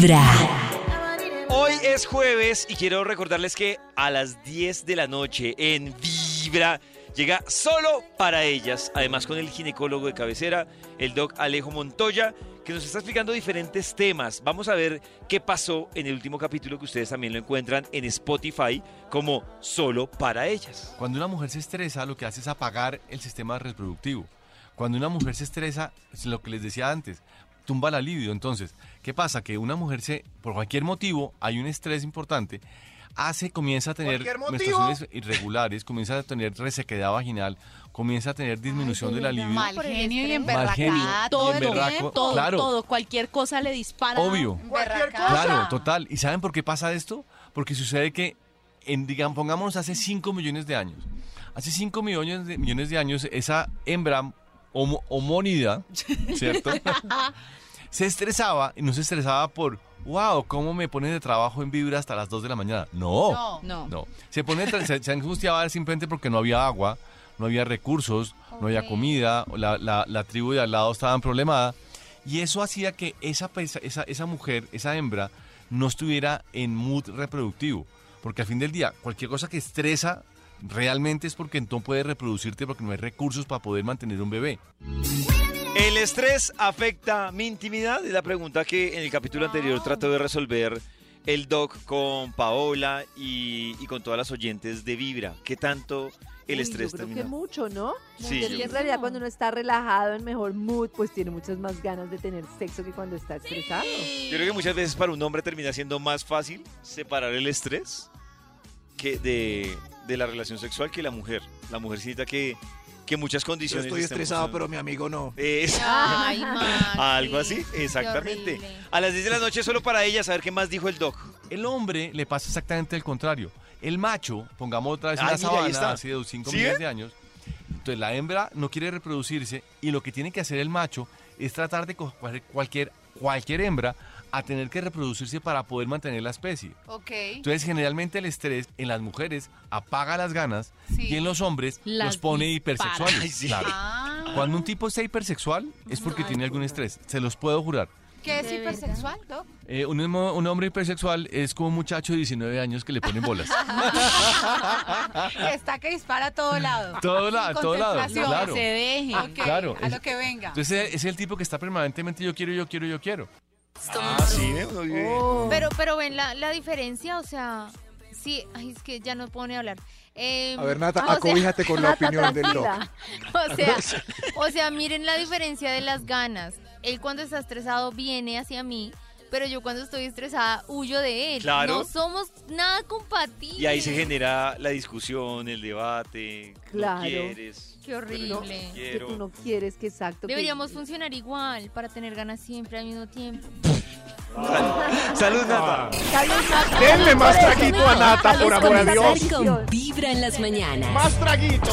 Vibra. Hoy es jueves y quiero recordarles que a las 10 de la noche en Vibra llega solo para ellas, además con el ginecólogo de cabecera, el doc Alejo Montoya, que nos está explicando diferentes temas. Vamos a ver qué pasó en el último capítulo que ustedes también lo encuentran en Spotify como solo para ellas. Cuando una mujer se estresa, lo que hace es apagar el sistema reproductivo. Cuando una mujer se estresa, es lo que les decía antes, tumba la libido. Entonces, ¿qué pasa? Que una mujer se, por cualquier motivo, hay un estrés importante, hace, comienza a tener menstruaciones irregulares, comienza a tener resequedad vaginal, comienza a tener disminución de la libido. Mal genio y genio emberracada. y Todo, emberraco, todo, claro. todo. Cualquier cosa le dispara. Obvio. Cualquier emberracada. cosa. Claro, total. ¿Y saben por qué pasa esto? Porque sucede que, en, digamos, pongámonos hace 5 millones de años. Hace 5 millones de, millones de años, esa hembra homo- homónida, ¿cierto? se estresaba y no se estresaba por, wow, ¿cómo me ponen de trabajo en vibra hasta las 2 de la mañana? No, No. No. no. Se, pone, se, se angustiaba simplemente porque no había agua, no había recursos, no había comida, la, la- la tribu de al lado estaba en problemada. Y eso hacía que esa, esa, esa mujer, esa hembra, no estuviera en mood reproductivo. Porque al fin del día, cualquier cosa que estresa realmente es porque no puedes reproducirte porque no hay recursos para poder mantener un bebé. ¿El estrés afecta mi intimidad? Es la pregunta que en el capítulo anterior trató de resolver el doc con Paola y, y con todas las oyentes de Vibra. ¿Qué tanto el Uy, estrés Yo creo termina? que mucho, ¿no? Sí, Porque en realidad cuando uno está relajado, en mejor mood, pues tiene muchas más ganas de tener sexo que cuando está estresado. Yo creo que muchas veces para un hombre termina siendo más fácil separar el estrés que de, de la relación sexual que la mujer. La mujer necesita que, que muchas Yo condiciones. estoy estén estresado, pero mi amigo no. Es- Ay, Maxi. algo así, exactamente. A las 10 de la noche solo para ella saber qué más dijo el doc. El hombre le pasa exactamente el contrario. El macho, pongamos otra vez Ay, una mire, ahí sabana está. hace 5 ¿Sí millones de años. Entonces la hembra no quiere reproducirse y lo que tiene que hacer el macho es tratar de coger cualquier, cualquier hembra a tener que reproducirse para poder mantener la especie. Ok. Entonces generalmente el estrés en las mujeres apaga las ganas Sí. y en los hombres Las los pone dispara. hipersexuales. Ay, sí. Claro. Ah. Cuando un tipo está hipersexual es porque tiene algún estrés, se los puedo jurar. ¿Qué es ¿De hipersexual, Doc? Eh, un, hombre hipersexual es como un muchacho de 19 años que le ponen bolas. Está que dispara a todo lado. Todo la- todo lado, claro. Que se deje. Claro, A es- lo que venga. Entonces es el tipo que está permanentemente yo quiero, yo quiero, yo quiero. Ah, sí, ¿eh? Uno vive- Oh. Pero, pero ven la, la diferencia, o sea, sí, ay, es que ya no puedo ni hablar. Eh, A ver, Nata, sea- acobíjate con la Nata, opinión del doc. O sea, o sea, miren la diferencia de las ganas. Él cuando está estresado viene hacia mí, pero yo cuando estoy estresada huyo de él. Claro. No somos nada compatibles. Y ahí se genera la discusión, el debate. Claro. No quieres. Qué horrible. Que Quiero. tú no quieres que exacto. que- Deberíamos funcionar igual para tener ganas siempre al mismo tiempo. Salud, Nata. Está bien, Nata. Denle más traguito a Nata, por amor a conversación. Dios. Con Vibra en las mañanas. Más traguito.